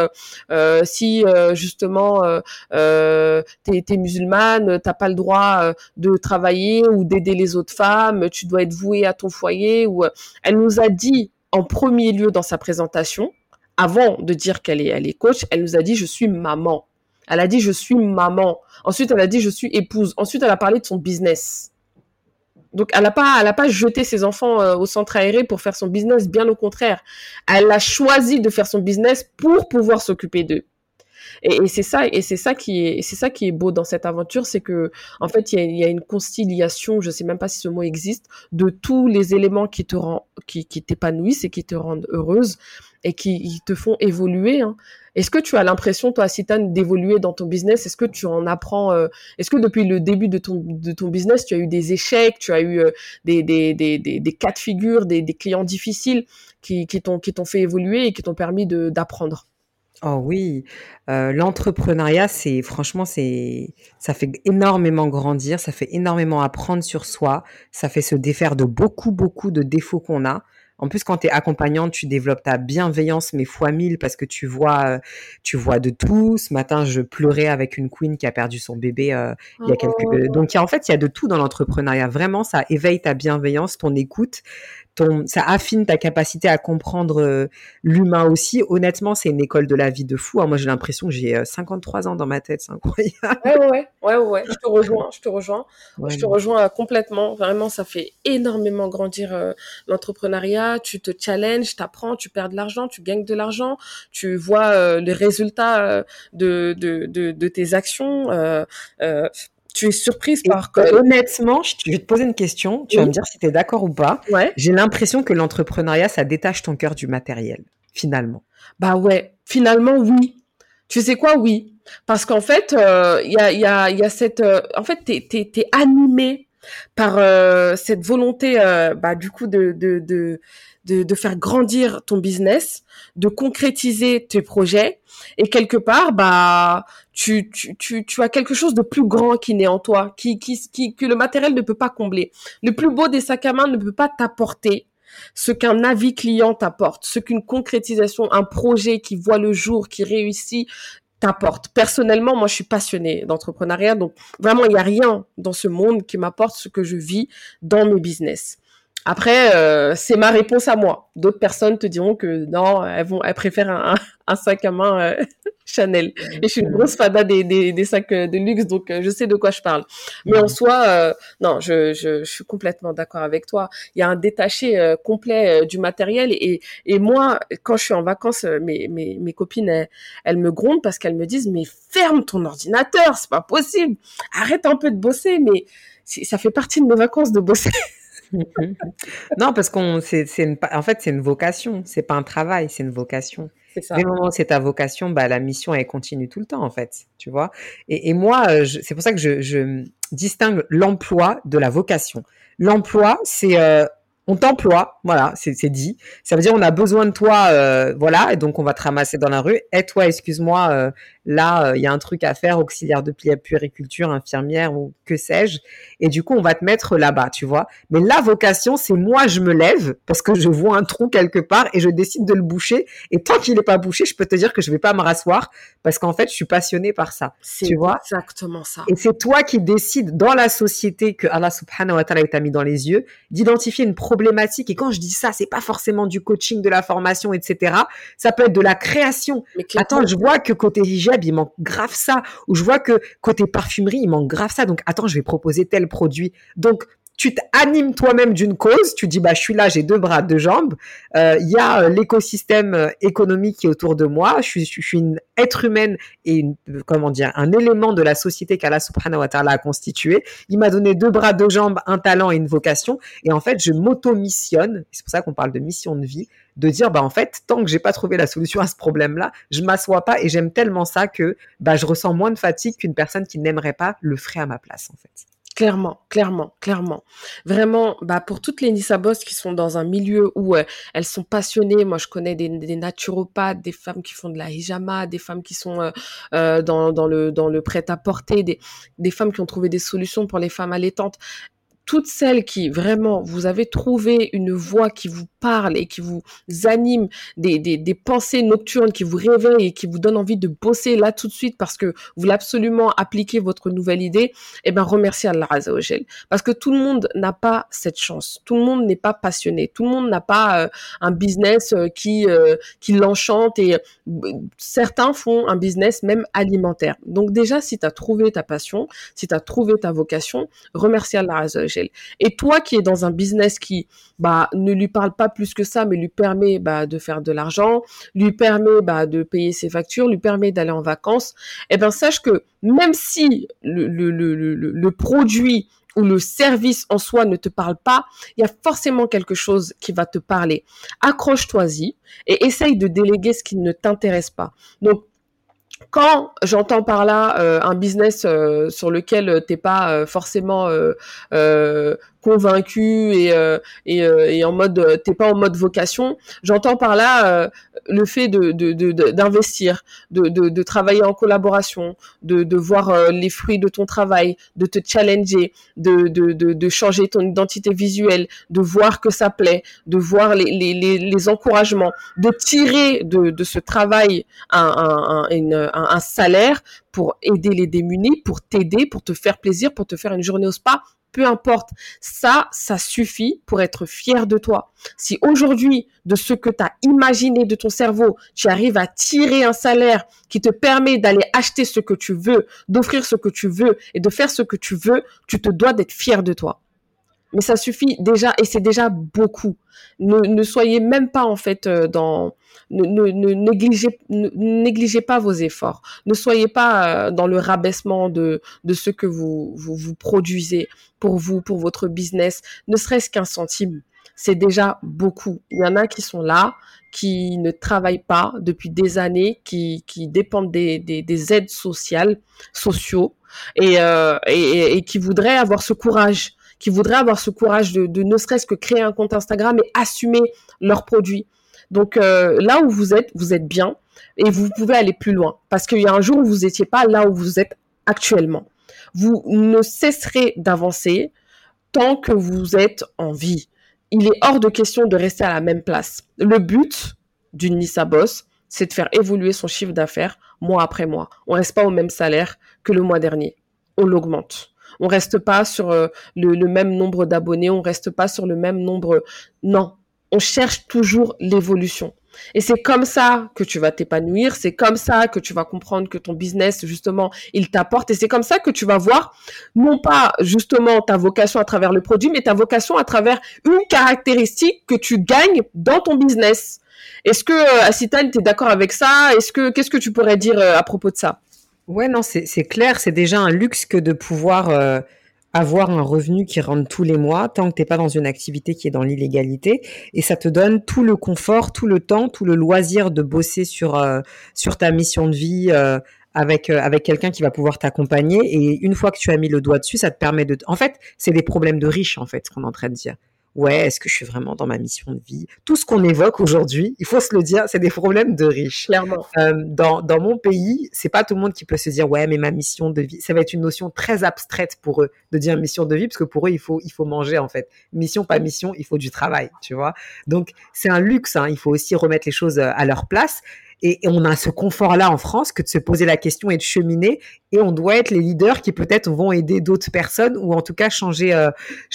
si justement t'es es musulmane t'as pas le droit de travailler ou d'aider les autres femmes tu dois être vouée à ton foyer euh, elle nous a dit en premier lieu dans sa présentation, avant de dire qu'elle est, elle coach, elle nous a dit je suis maman. Elle a dit je suis maman. Ensuite, elle a dit je suis épouse. Ensuite, elle a parlé de son business. Donc, elle n'a pas, a pas jeté ses enfants euh, au centre aéré pour faire son business. Bien au contraire, elle a choisi de faire son business pour pouvoir s'occuper d'eux. Et, c'est ça, et c'est ça qui est, c'est ça qui est beau dans cette aventure, c'est que en fait, il y a, une conciliation, je sais même pas si ce mot existe, de tous les éléments qui te rend, qui, qui t'épanouissent et qui te rendent heureuse et qui, te font évoluer. Hein. Est-ce que tu as l'impression, toi, Citane, d'évoluer dans ton business? Est-ce que tu en apprends euh, Est-ce que depuis le début de ton, de ton business, tu as eu des échecs, tu as eu euh, des, des, des, des, cas de figure, des, clients difficiles qui, qui t'ont fait évoluer et qui t'ont permis d'apprendre? Oh oui, euh, l'entrepreneuriat, c'est franchement, c'est ça fait énormément grandir, ça fait énormément apprendre sur soi, ça fait se défaire de beaucoup, beaucoup de défauts qu'on a. En plus, quand tu es accompagnante, tu développes ta bienveillance, mais fois mille, parce que tu vois, euh, tu vois de tout. Ce matin, je pleurais avec une queen qui a perdu son bébé euh, il y a quelques. Oh. Donc, en fait, il y a de tout dans l'entrepreneuriat. Vraiment, ça éveille ta bienveillance, ton écoute, ça affine ta capacité à comprendre euh, l'humain aussi. Honnêtement, c'est une école de la vie de fou. Hein. Moi, j'ai l'impression que j'ai 53 euh, ans dans ma tête, c'est incroyable. Ouais, ouais, ouais, ouais, je te rejoins, je te rejoins. je te rejoins euh, complètement. Vraiment, ça fait énormément grandir l'entrepreneuriat. Tu te challenges, tu apprends, tu perds de l'argent, tu gagnes de l'argent, tu vois les résultats de, de, de, de, tes actions tu es surprise par Honnêtement, je vais te poser une question. Tu vas me dire si tu es d'accord ou pas. Ouais. J'ai l'impression que l'entrepreneuriat, ça détache ton cœur du matériel, finalement. Bah ouais, finalement, oui. Tu sais quoi, oui. Parce qu'en fait, euh, il y, a, y, a, y a cette... Euh, en fait, tu es, animé par euh, cette volonté, bah, du coup, de, de, de, de, de faire grandir ton business, de concrétiser tes projets. Et quelque part, bah, tu, tu, tu, tu as quelque chose de plus grand qui naît en toi, qui, qui, qui, que le matériel ne peut pas combler. Le plus beau des sacs à main ne peut pas t'apporter ce qu'un avis client t'apporte, ce qu'une concrétisation, un projet qui voit le jour, qui réussit, t'apporte. Personnellement, moi, je suis passionnée d'entrepreneuriat, donc vraiment, il n'y a rien dans ce monde qui m'apporte ce que je vis dans mes business. Après, euh, c'est ma réponse à moi. D'autres personnes te diront que non, elles vont, elles préfèrent un, un sac à main euh, Chanel. Et je suis une grosse fada des, des, des sacs euh, de luxe, donc je sais de quoi je parle. Mais en soi, non, je, je, je, suis complètement d'accord avec toi. Il y a un détaché complet du matériel. Et, et moi, quand je suis en vacances, mes, mes, mes copines, elles, elles me grondent parce qu'elles me disent, mais ferme ton ordinateur, c'est pas possible. Arrête un peu de bosser, mais ça fait partie de mes vacances de bosser. non, parce qu'on, c'est, c'est en fait, c'est une vocation. C'est pas un travail, c'est une vocation. C'est ça. Dès le moment où c'est ta vocation, bah, la mission, elle continue tout le temps, en fait. Tu vois? Et, et moi, euh, c'est pour ça que je, je distingue l'emploi de la vocation. L'emploi, c'est, euh, on t'emploie, voilà, c'est dit. Ça veut dire on a besoin de toi, euh, voilà, et donc on va te ramasser dans la rue. Et toi, excuse-moi, euh, là, euh, il y a un truc à faire, auxiliaire de puériculture, infirmière ou que sais-je. Et du coup, on va te mettre là-bas, tu vois. Mais la vocation, c'est moi, je me lève parce que je vois un trou quelque part et je décide de le boucher. Et tant qu'il n'est pas bouché, je peux te dire que je vais pas me rasseoir parce qu'en fait, je suis passionnée par ça. Tu vois exactement ça. Et c'est toi qui décides dans la société que Allah subhanahu wa ta'ala t'a mis dans les yeux d'identifier une Et quand je dis ça, c'est pas forcément du coaching, de la formation, etc. Ça peut être de la création. Attends, je vois que côté hijab, il manque grave ça. Ou je vois que côté parfumerie, il manque grave ça. Donc, attends, je vais proposer tel produit. Donc, tu t'animes toi-même d'une cause, tu dis bah je suis là, j'ai deux bras, deux jambes, euh, il y a euh, l'écosystème euh, économique qui est autour de moi, je suis, je une être humaine et une, comment dire un élément de la société qu'Allah subhanahu wa ta'ala a constitué. Il m'a donné deux bras, deux jambes, un talent et une vocation et en fait je m'auto-missionne, c'est pour ça qu'on parle de mission de vie, de dire bah en fait tant que j'ai pas trouvé la solution à ce problème-là, je m'assois pas et j'aime tellement ça que bah je ressens moins de fatigue qu'une personne qui n'aimerait pas le ferait à ma place en fait. Clairement, clairement, clairement. Vraiment, bah pour toutes les Nissabos qui sont dans un milieu où euh, elles sont passionnées, moi je connais des, naturopathes, des femmes qui font de la hijama, des femmes qui sont euh, euh, dans, le dans le prêt à porter, des, des femmes qui ont trouvé des solutions pour les femmes allaitantes toutes celles qui vraiment vous avez trouvé une voix qui vous parle et qui vous anime, des, des, des, pensées nocturnes qui vous réveillent et qui vous donnent envie de bosser là tout de suite parce que vous voulez absolument appliquer votre nouvelle idée, eh ben remerciez Allah Azzawajal. Parce que tout le monde n'a pas cette chance. Tout le monde n'est pas passionné. Tout le monde n'a pas euh, un business euh, qui, euh, qui l'enchante et certains font un business même alimentaire. Donc déjà, si tu as trouvé ta passion, si tu as trouvé ta vocation, remercie Allah Azzawajal et toi qui es dans un business qui bah, ne lui parle pas plus que ça, mais lui permet bah, de faire de l'argent, lui permet bah, de payer ses factures, lui permet d'aller en vacances, eh ben sache que même si le, le, le, produit ou le service en soi ne te parle pas, il y a forcément quelque chose qui va te parler. Accroche-toi-y et essaye de déléguer ce qui ne t'intéresse pas. Quand j'entends par là euh, un business euh, sur lequel euh, t'es pas forcément convaincu et, et, et, en mode t'es pas en mode vocation, j'entends par là le fait de d'investir, de, de, travailler en collaboration, de, de voir les fruits de ton travail, de te challenger, de, de, de, changer ton identité visuelle, de voir que ça plaît, de voir les, les, les, encouragements, de tirer de, de ce travail un, un, un, salaire pour aider les démunis, pour t'aider, pour te faire plaisir, pour te faire une journée au spa, peu importe. Ça, ça suffit pour être fier de toi. Si aujourd'hui, de ce que tu as imaginé de ton cerveau, tu arrives à tirer un salaire qui te permet d'aller acheter ce que tu veux, d'offrir ce que tu veux et de faire ce que tu veux, tu te dois d'être fier de toi. Mais ça suffit déjà, et c'est déjà beaucoup. Ne, soyez même pas en fait euh, dans, ne, négligez, pas vos efforts. Ne soyez pas euh, dans le rabaissement de, de ce que vous, vous, produisez pour vous, pour votre business, ne serait-ce qu'un centime. C'est déjà beaucoup. Il y en a qui sont là, qui ne travaillent pas depuis des années, qui, qui dépendent des, des, des aides sociales, sociaux, euh, et, et, qui voudraient avoir ce courage, qui voudraient avoir ce courage de, ne serait-ce que créer un compte Instagram et assumer leurs produits. Donc euh, là où vous êtes, vous êtes bien et vous pouvez aller plus loin parce qu'il y a un jour où vous n'étiez pas là où vous êtes actuellement. Vous ne cesserez d'avancer tant que vous êtes en vie. Il est hors de question de rester à la même place. Le but d'une Nissa Boss, c'est de faire évoluer son chiffre d'affaires mois après mois. On reste pas au même salaire que le mois dernier. On l'augmente. On reste pas sur euh, le, même nombre d'abonnés. On reste pas sur le même nombre. Non, on cherche toujours l'évolution. Et c'est comme ça que tu vas t'épanouir, c'est comme ça que tu vas comprendre que ton business, justement, il t'apporte, et c'est comme ça que tu vas voir, non pas justement ta vocation à travers le produit, mais ta vocation à travers une caractéristique que tu gagnes dans ton business. Est-ce que, euh, Asitane, tu es d'accord avec ça? Est-ce que, qu'est-ce que tu pourrais dire euh, à propos de ça? Ouais, non, c'est clair, c'est déjà un luxe que de pouvoir euh, avoir un revenu qui rentre tous les mois tant que tu n'es pas dans une activité qui est dans l'illégalité. Et ça te donne tout le confort, tout le temps, tout le loisir de bosser sur euh, sur ta mission de vie euh, avec avec quelqu'un qui va pouvoir t'accompagner. Et une fois que tu as mis le doigt dessus, ça te permet de en fait, c'est des problèmes de riches en fait ce qu'on est en train de dire ouais, est-ce que je suis vraiment dans ma mission de vie? Tout ce qu'on évoque aujourd'hui, il faut se le dire, c'est des problèmes de riches. Clairement. Euh, dans, dans mon pays, c'est pas tout le monde qui peut se dire ouais, mais ma mission de vie, ça va être une notion très abstraite pour eux de dire mission de vie parce que pour eux il faut il faut manger en fait. Mission pas mission, il faut du travail, tu vois? Donc c'est un luxe, hein, il faut aussi remettre les choses euh, à leur place. Et, on a ce confort-là en France que de se poser la question et de cheminer. Et on doit être les leaders qui peut-être vont aider d'autres personnes ou en tout cas changer, euh,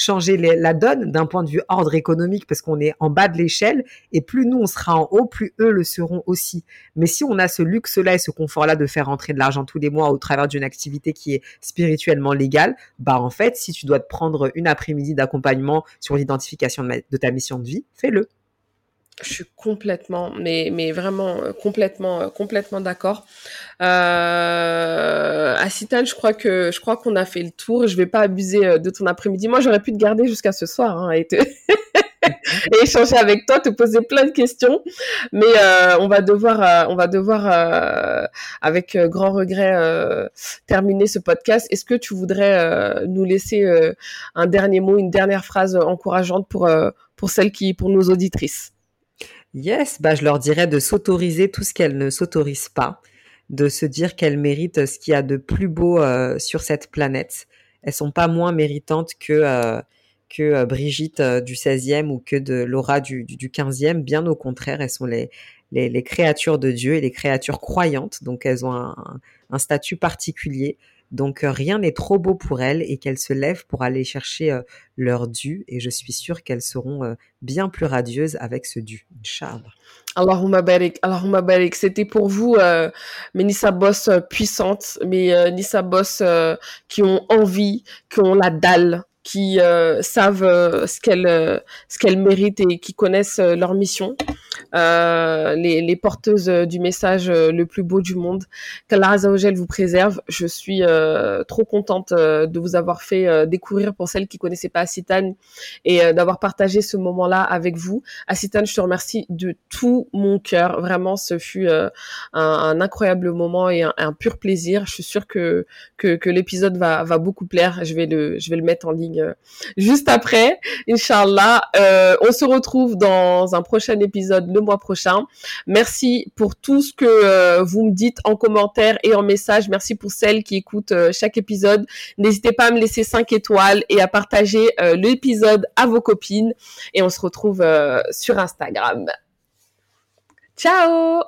la donne d'un point de vue ordre économique parce qu'on est en bas de l'échelle. Et plus nous, on sera en haut, plus eux le seront aussi. Mais si on a ce luxe-là et ce confort-là de faire entrer de l'argent tous les mois au travers d'une activité qui est spirituellement légale, bah en fait, si tu dois te prendre une après-midi d'accompagnement sur l'identification de ta mission de vie, fais-le. Je suis complètement, mais, mais vraiment euh, complètement, euh, complètement d'accord. Euh, Citan, je crois que je crois qu'on a fait le tour. Je vais pas abuser euh, de ton après-midi. Moi, j'aurais pu te garder jusqu'à ce soir hein, et, te... et échanger avec toi, te poser plein de questions. Mais euh, on va devoir, on va devoir, euh, avec grand regret, terminer ce podcast. Est-ce que tu voudrais nous laisser un dernier mot, une dernière phrase encourageante pour pour celles qui, pour nos auditrices? Yes, bah je leur dirais de s'autoriser tout ce qu'elles ne s'autorisent pas, de se dire qu'elles méritent ce qu'il y a de plus beau euh, sur cette planète. Elles sont pas moins méritantes que euh, que euh, Brigitte du 16e ou que de Laura du, du, 15e. Bien au contraire, elles sont les, les, les, créatures de Dieu et les créatures croyantes. Donc elles ont un, un statut particulier. Donc euh, rien n'est trop beau pour elles et qu'elles se lèvent pour aller chercher euh, leur dû et je suis sûre qu'elles seront euh, bien plus radieuses avec ce dû. Inch'Allah. Allahumma barik, Allahumma barik. C'était pour vous, euh, mes Nissa Boss puissantes, mes Nissa Boss qui ont envie, qui ont la dalle, qui savent ce qu'elles ce qu'elles méritent et qui connaissent leur mission. Euh, les, les, porteuses euh, du message euh, le plus beau du monde. Qu'Allah Azzawajal vous préserve. Je suis euh, trop contente de vous avoir fait découvrir pour celles qui connaissaient pas Asitan et d'avoir partagé ce moment-là avec vous. Asitan, je te remercie de tout mon cœur. Vraiment, ce fut un, un, incroyable moment et un, pur plaisir. Je suis sûre que que, que l'épisode va, va beaucoup plaire. Je vais le je vais le mettre en ligne juste après, Inch'Allah. on se retrouve dans un prochain épisode mois prochain. Merci pour tout ce que euh, vous me dites en commentaire et en message. Merci pour celles qui écoutent euh, chaque épisode. N'hésitez pas à me laisser 5 étoiles et à partager euh, l'épisode à vos copines. Et on se retrouve sur Instagram. Ciao